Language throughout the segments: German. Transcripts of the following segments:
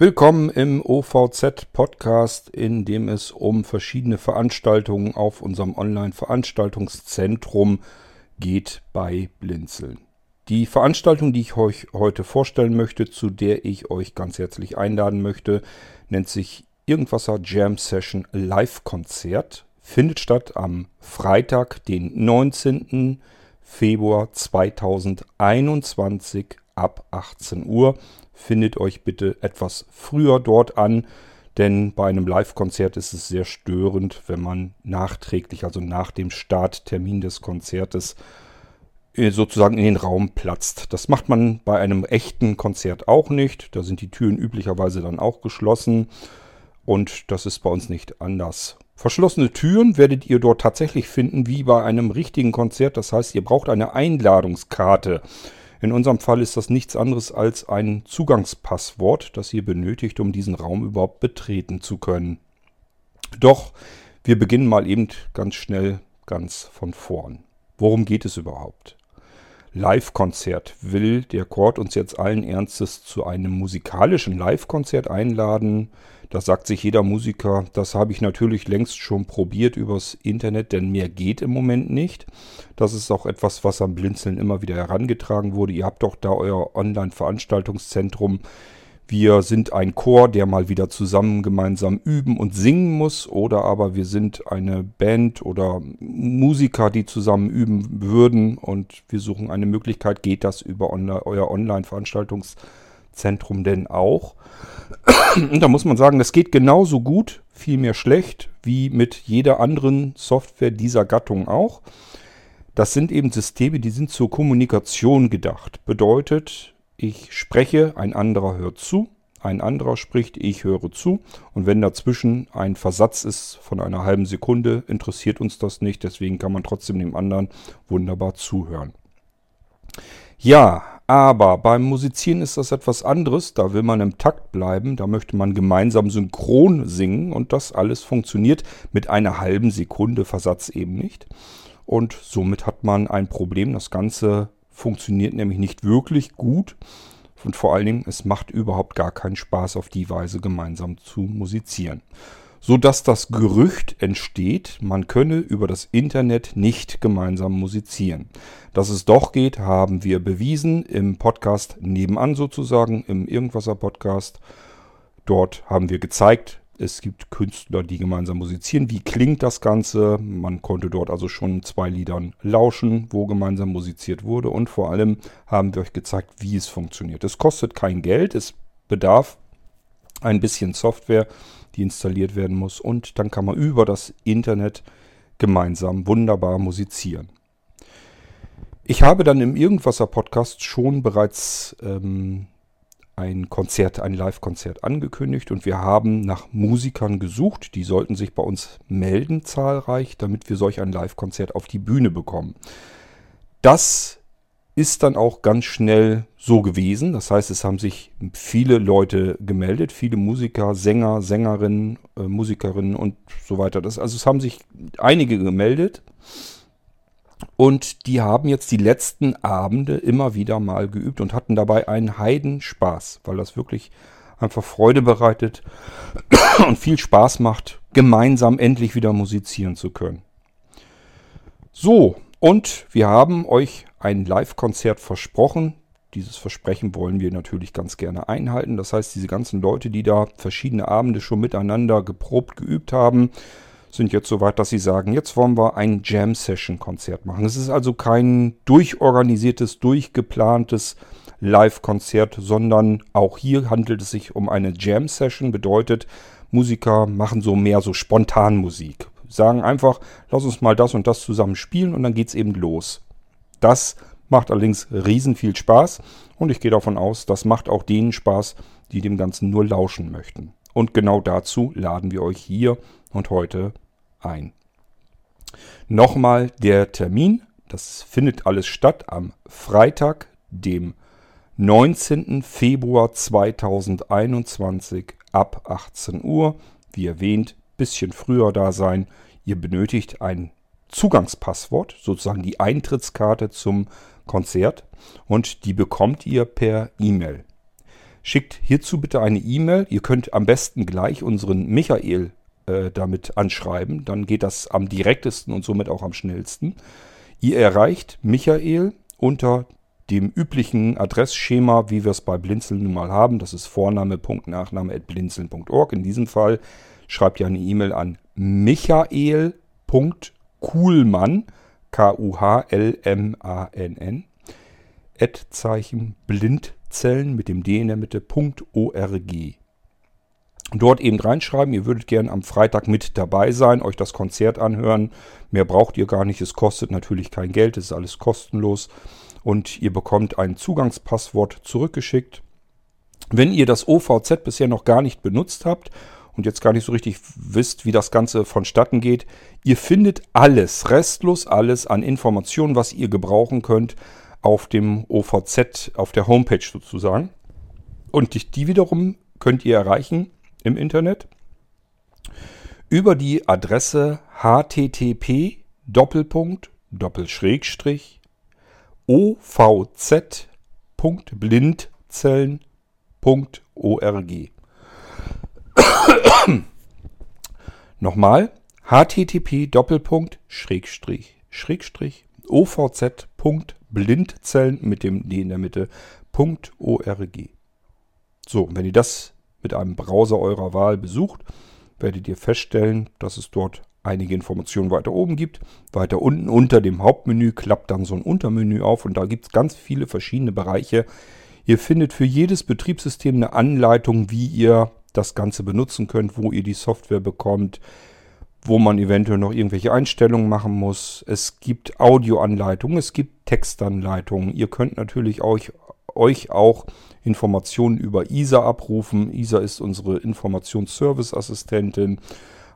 Willkommen im OVZ Podcast, in dem es um verschiedene Veranstaltungen auf unserem Online-Veranstaltungszentrum geht bei Blinzeln. Die Veranstaltung, die ich euch heute vorstellen möchte, zu der ich euch ganz herzlich einladen möchte, nennt sich Irgendwasser Jam Session Live Konzert. Findet statt am Freitag, den 19. Februar 2021 ab 18 Uhr findet euch bitte etwas früher dort an, denn bei einem Live-Konzert ist es sehr störend, wenn man nachträglich, also nach dem Starttermin des Konzertes, äh, sozusagen in den Raum platzt. Das macht man bei einem echten Konzert auch nicht. Da sind die Türen üblicherweise dann auch geschlossen und das ist bei uns nicht anders. Verschlossene Türen werdet ihr dort tatsächlich finden wie bei einem richtigen Konzert. Das heißt, ihr braucht eine Einladungskarte. In unserem Fall ist das nichts anderes als ein Zugangspasswort, das ihr benötigt, um diesen Raum überhaupt betreten zu können. Doch wir beginnen mal eben ganz schnell ganz von vorn. Worum geht es überhaupt? Live-Konzert. Will der Chord uns jetzt allen Ernstes zu einem musikalischen Live-Konzert einladen? Das sagt sich jeder Musiker. Das habe ich natürlich längst schon probiert übers Internet, denn mehr geht im Moment nicht. Das ist auch etwas, was am Blinzeln immer wieder herangetragen wurde. Ihr habt doch da euer Online-Veranstaltungszentrum. Wir sind ein Chor, der mal wieder zusammen gemeinsam üben und singen muss. Oder aber wir sind eine Band oder Musiker, die zusammen üben würden. Und wir suchen eine Möglichkeit. Geht das über euer Online-Veranstaltungszentrum denn auch? Und da muss man sagen, das geht genauso gut, vielmehr schlecht, wie mit jeder anderen Software dieser Gattung auch. Das sind eben Systeme, die sind zur Kommunikation gedacht. Bedeutet, ich spreche, ein anderer hört zu, ein anderer spricht, ich höre zu. Und wenn dazwischen ein Versatz ist von einer halben Sekunde, interessiert uns das nicht. Deswegen kann man trotzdem dem anderen wunderbar zuhören. Ja, aber beim Musizieren ist das etwas anderes. Da will man im Takt bleiben. Da möchte man gemeinsam synchron singen. Und das alles funktioniert mit einer halben Sekunde Versatz eben nicht. Und somit hat man ein Problem. Das Ganze funktioniert nämlich nicht wirklich gut. Und vor allen Dingen, es macht überhaupt gar keinen Spaß, auf die Weise gemeinsam zu musizieren so dass das Gerücht entsteht, man könne über das Internet nicht gemeinsam musizieren. Dass es doch geht, haben wir bewiesen im Podcast nebenan sozusagen, im Irgendwasser Podcast. Dort haben wir gezeigt, es gibt Künstler, die gemeinsam musizieren. Wie klingt das Ganze? Man konnte dort also schon zwei Liedern lauschen, wo gemeinsam musiziert wurde. Und vor allem haben wir euch gezeigt, wie es funktioniert. Es kostet kein Geld, es bedarf ein bisschen Software die installiert werden muss. Und dann kann man über das Internet gemeinsam wunderbar musizieren. Ich habe dann im Irgendwasser Podcast schon bereits ähm, ein Konzert, ein Live-Konzert angekündigt und wir haben nach Musikern gesucht. Die sollten sich bei uns melden, zahlreich, damit wir solch ein Live-Konzert auf die Bühne bekommen. Das ist dann auch ganz schnell so gewesen. Das heißt, es haben sich viele Leute gemeldet, viele Musiker, Sänger, Sängerinnen, äh, Musikerinnen und so weiter. Das, also es haben sich einige gemeldet. Und die haben jetzt die letzten Abende immer wieder mal geübt und hatten dabei einen Heidenspaß, weil das wirklich einfach Freude bereitet und viel Spaß macht, gemeinsam endlich wieder musizieren zu können. So, und wir haben euch ein Live-Konzert versprochen. Dieses Versprechen wollen wir natürlich ganz gerne einhalten. Das heißt, diese ganzen Leute, die da verschiedene Abende schon miteinander geprobt, geübt haben, sind jetzt so weit, dass sie sagen, jetzt wollen wir ein Jam-Session-Konzert machen. Es ist also kein durchorganisiertes, durchgeplantes Live-Konzert, sondern auch hier handelt es sich um eine Jam-Session. Bedeutet, Musiker machen so mehr so Spontanmusik sagen einfach, lass uns mal das und das zusammen spielen und dann geht's eben los. Das macht allerdings riesen viel Spaß und ich gehe davon aus, das macht auch denen Spaß, die dem Ganzen nur lauschen möchten. Und genau dazu laden wir euch hier und heute ein. Nochmal der Termin, das findet alles statt am Freitag, dem 19. Februar 2021 ab 18 Uhr. Wie erwähnt, bisschen früher da sein. Ihr benötigt ein Zugangspasswort, sozusagen die Eintrittskarte zum Konzert und die bekommt ihr per E-Mail. Schickt hierzu bitte eine E-Mail. Ihr könnt am besten gleich unseren Michael äh, damit anschreiben. Dann geht das am direktesten und somit auch am schnellsten. Ihr erreicht Michael unter dem üblichen Adressschema, wie wir es bei Blinzeln nun mal haben. Das ist Vorname.nachname.blinzeln.org. In diesem Fall schreibt ihr eine E-Mail an michael.kuhlmann, K-U-H-L-M-A-N-N, Zeichen Blindzellen mit dem D in der Mitte, .org. Dort eben reinschreiben, ihr würdet gern am Freitag mit dabei sein, euch das Konzert anhören. Mehr braucht ihr gar nicht, es kostet natürlich kein Geld, es ist alles kostenlos und ihr bekommt ein Zugangspasswort zurückgeschickt. Wenn ihr das OVZ bisher noch gar nicht benutzt habt und jetzt gar nicht so richtig wisst, wie das Ganze vonstatten geht, ihr findet alles, restlos alles an Informationen, was ihr gebrauchen könnt auf dem OVZ, auf der Homepage sozusagen. Und die wiederum könnt ihr erreichen im Internet über die Adresse http ovz.blindzellen.org. Nochmal http ovz.blindzellen mit dem D in der Mitte .org. So, wenn ihr das mit einem Browser eurer Wahl besucht, werdet ihr feststellen, dass es dort einige Informationen weiter oben gibt. Weiter unten unter dem Hauptmenü klappt dann so ein Untermenü auf und da gibt es ganz viele verschiedene Bereiche. Ihr findet für jedes Betriebssystem eine Anleitung, wie ihr das Ganze benutzen könnt, wo ihr die Software bekommt, wo man eventuell noch irgendwelche Einstellungen machen muss. Es gibt Audioanleitungen, es gibt Textanleitungen. Ihr könnt natürlich euch, euch auch Informationen über ISA abrufen. ISA ist unsere Informationsservice-Assistentin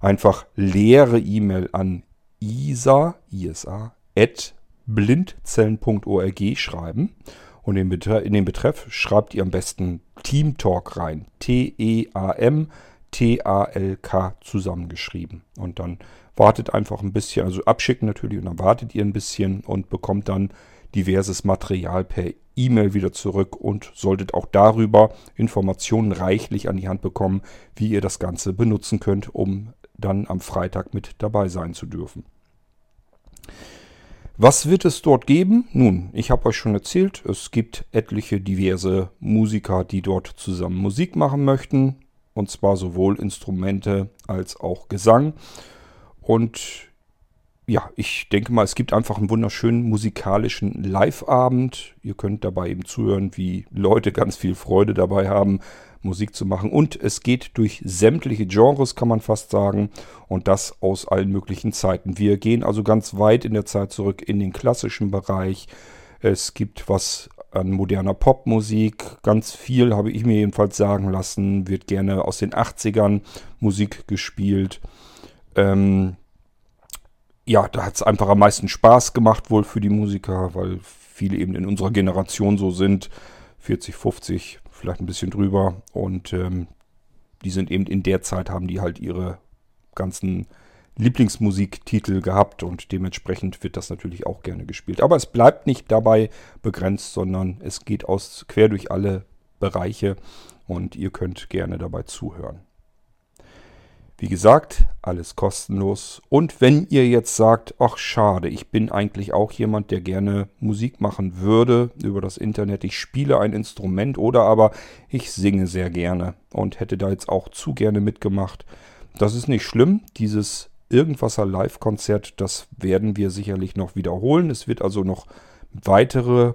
einfach leere E-Mail an isa, isa at blindzellen.org schreiben. Und in den Betreff schreibt ihr am besten Team Talk rein. T-E-A-M T-A-L-K zusammengeschrieben. Und dann wartet einfach ein bisschen, also abschicken natürlich, und dann wartet ihr ein bisschen und bekommt dann diverses Material per E-Mail wieder zurück und solltet auch darüber Informationen reichlich an die Hand bekommen, wie ihr das Ganze benutzen könnt, um dann am Freitag mit dabei sein zu dürfen. Was wird es dort geben? Nun, ich habe euch schon erzählt, es gibt etliche diverse Musiker, die dort zusammen Musik machen möchten. Und zwar sowohl Instrumente als auch Gesang. Und ja, ich denke mal, es gibt einfach einen wunderschönen musikalischen Live-Abend. Ihr könnt dabei eben zuhören, wie Leute ganz viel Freude dabei haben, Musik zu machen. Und es geht durch sämtliche Genres, kann man fast sagen. Und das aus allen möglichen Zeiten. Wir gehen also ganz weit in der Zeit zurück in den klassischen Bereich. Es gibt was an moderner Popmusik. Ganz viel habe ich mir jedenfalls sagen lassen. Wird gerne aus den 80ern Musik gespielt. Ähm, ja, da hat es einfach am meisten Spaß gemacht wohl für die Musiker, weil viele eben in unserer Generation so sind. 40, 50, vielleicht ein bisschen drüber. Und ähm, die sind eben in der Zeit, haben die halt ihre ganzen Lieblingsmusiktitel gehabt und dementsprechend wird das natürlich auch gerne gespielt. Aber es bleibt nicht dabei begrenzt, sondern es geht aus quer durch alle Bereiche und ihr könnt gerne dabei zuhören. Wie gesagt, alles kostenlos. Und wenn ihr jetzt sagt, ach schade, ich bin eigentlich auch jemand, der gerne Musik machen würde über das Internet. Ich spiele ein Instrument oder aber ich singe sehr gerne und hätte da jetzt auch zu gerne mitgemacht. Das ist nicht schlimm. Dieses Irgendwasser Live-Konzert, das werden wir sicherlich noch wiederholen. Es wird also noch weitere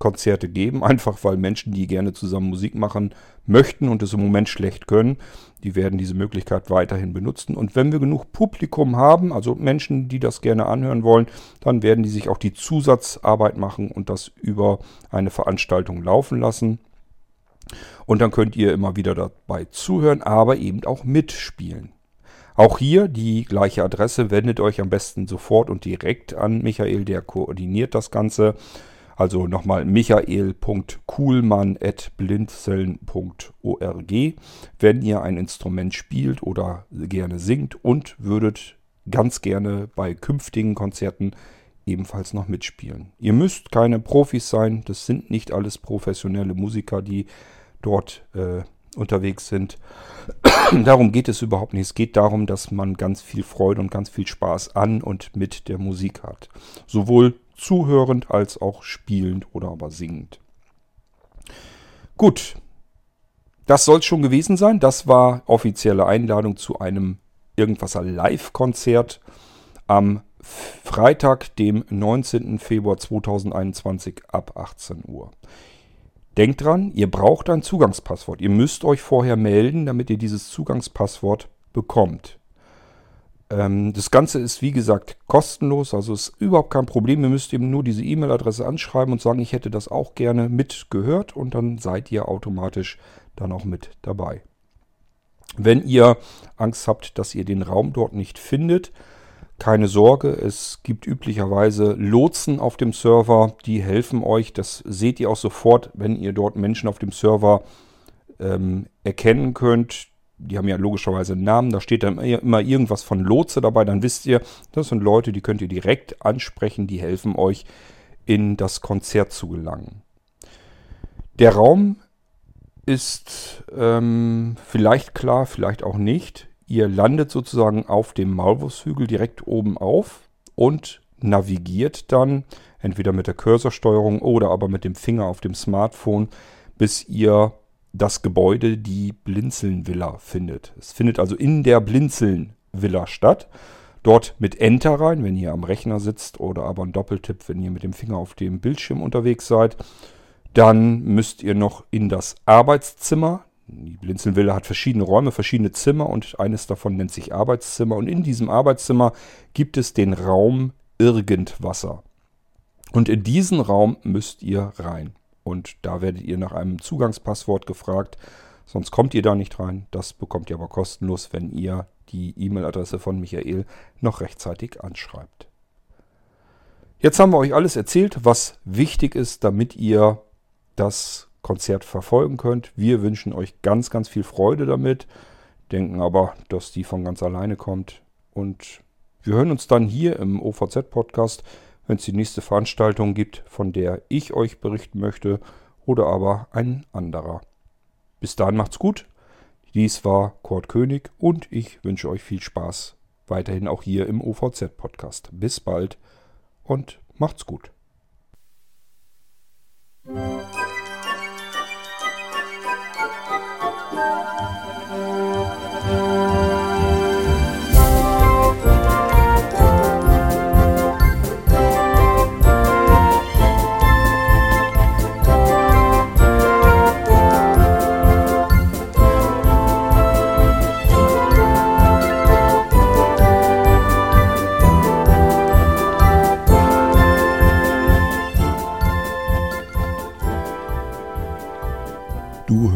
Konzerte geben, einfach weil Menschen, die gerne zusammen Musik machen möchten und es im Moment schlecht können, die werden diese Möglichkeit weiterhin benutzen. Und wenn wir genug Publikum haben, also Menschen, die das gerne anhören wollen, dann werden die sich auch die Zusatzarbeit machen und das über eine Veranstaltung laufen lassen. Und dann könnt ihr immer wieder dabei zuhören, aber eben auch mitspielen. Auch hier die gleiche Adresse, wendet euch am besten sofort und direkt an Michael, der koordiniert das Ganze. Also nochmal michael.kuhlmann.blindzellen.org, wenn ihr ein Instrument spielt oder gerne singt und würdet ganz gerne bei künftigen Konzerten ebenfalls noch mitspielen. Ihr müsst keine Profis sein, das sind nicht alles professionelle Musiker, die dort äh, unterwegs sind. darum geht es überhaupt nicht. Es geht darum, dass man ganz viel Freude und ganz viel Spaß an und mit der Musik hat. Sowohl zuhörend als auch spielend oder aber singend. Gut, das soll es schon gewesen sein. Das war offizielle Einladung zu einem Irgendwasser Live-Konzert am Freitag, dem 19. Februar 2021 ab 18 Uhr. Denkt dran, ihr braucht ein Zugangspasswort. Ihr müsst euch vorher melden, damit ihr dieses Zugangspasswort bekommt. Ähm, das Ganze ist wie gesagt kostenlos, also ist überhaupt kein Problem. Ihr müsst eben nur diese E-Mail-Adresse anschreiben und sagen, ich hätte das auch gerne mitgehört und dann seid ihr automatisch dann auch mit dabei. Wenn ihr Angst habt, dass ihr den Raum dort nicht findet, keine Sorge, es gibt üblicherweise Lotsen auf dem Server, die helfen euch. Das seht ihr auch sofort, wenn ihr dort Menschen auf dem Server ähm, erkennen könnt. Die haben ja logischerweise einen Namen, da steht dann immer irgendwas von Lotse dabei. Dann wisst ihr, das sind Leute, die könnt ihr direkt ansprechen, die helfen euch in das Konzert zu gelangen. Der Raum ist ähm, vielleicht klar, vielleicht auch nicht. Ihr landet sozusagen auf dem Maulwurfshügel direkt oben auf und navigiert dann entweder mit der Cursorsteuerung oder aber mit dem Finger auf dem Smartphone, bis ihr das Gebäude, die Blinzeln-Villa, findet. Es findet also in der Blinzeln-Villa statt. Dort mit Enter rein, wenn ihr am Rechner sitzt, oder aber ein Doppeltipp, wenn ihr mit dem Finger auf dem Bildschirm unterwegs seid. Dann müsst ihr noch in das Arbeitszimmer. Die Blinzelnvilla hat verschiedene Räume, verschiedene Zimmer und eines davon nennt sich Arbeitszimmer. Und in diesem Arbeitszimmer gibt es den Raum Irgendwasser. Und in diesen Raum müsst ihr rein. Und da werdet ihr nach einem Zugangspasswort gefragt. Sonst kommt ihr da nicht rein. Das bekommt ihr aber kostenlos, wenn ihr die E-Mail-Adresse von Michael noch rechtzeitig anschreibt. Jetzt haben wir euch alles erzählt, was wichtig ist, damit ihr das Konzert verfolgen könnt. Wir wünschen euch ganz, ganz viel Freude damit, denken aber, dass die von ganz alleine kommt. Und wir hören uns dann hier im OVZ-Podcast, wenn es die nächste Veranstaltung gibt, von der ich euch berichten möchte oder aber ein anderer. Bis dahin macht's gut. Dies war Kurt König und ich wünsche euch viel Spaß weiterhin auch hier im OVZ-Podcast. Bis bald und macht's gut.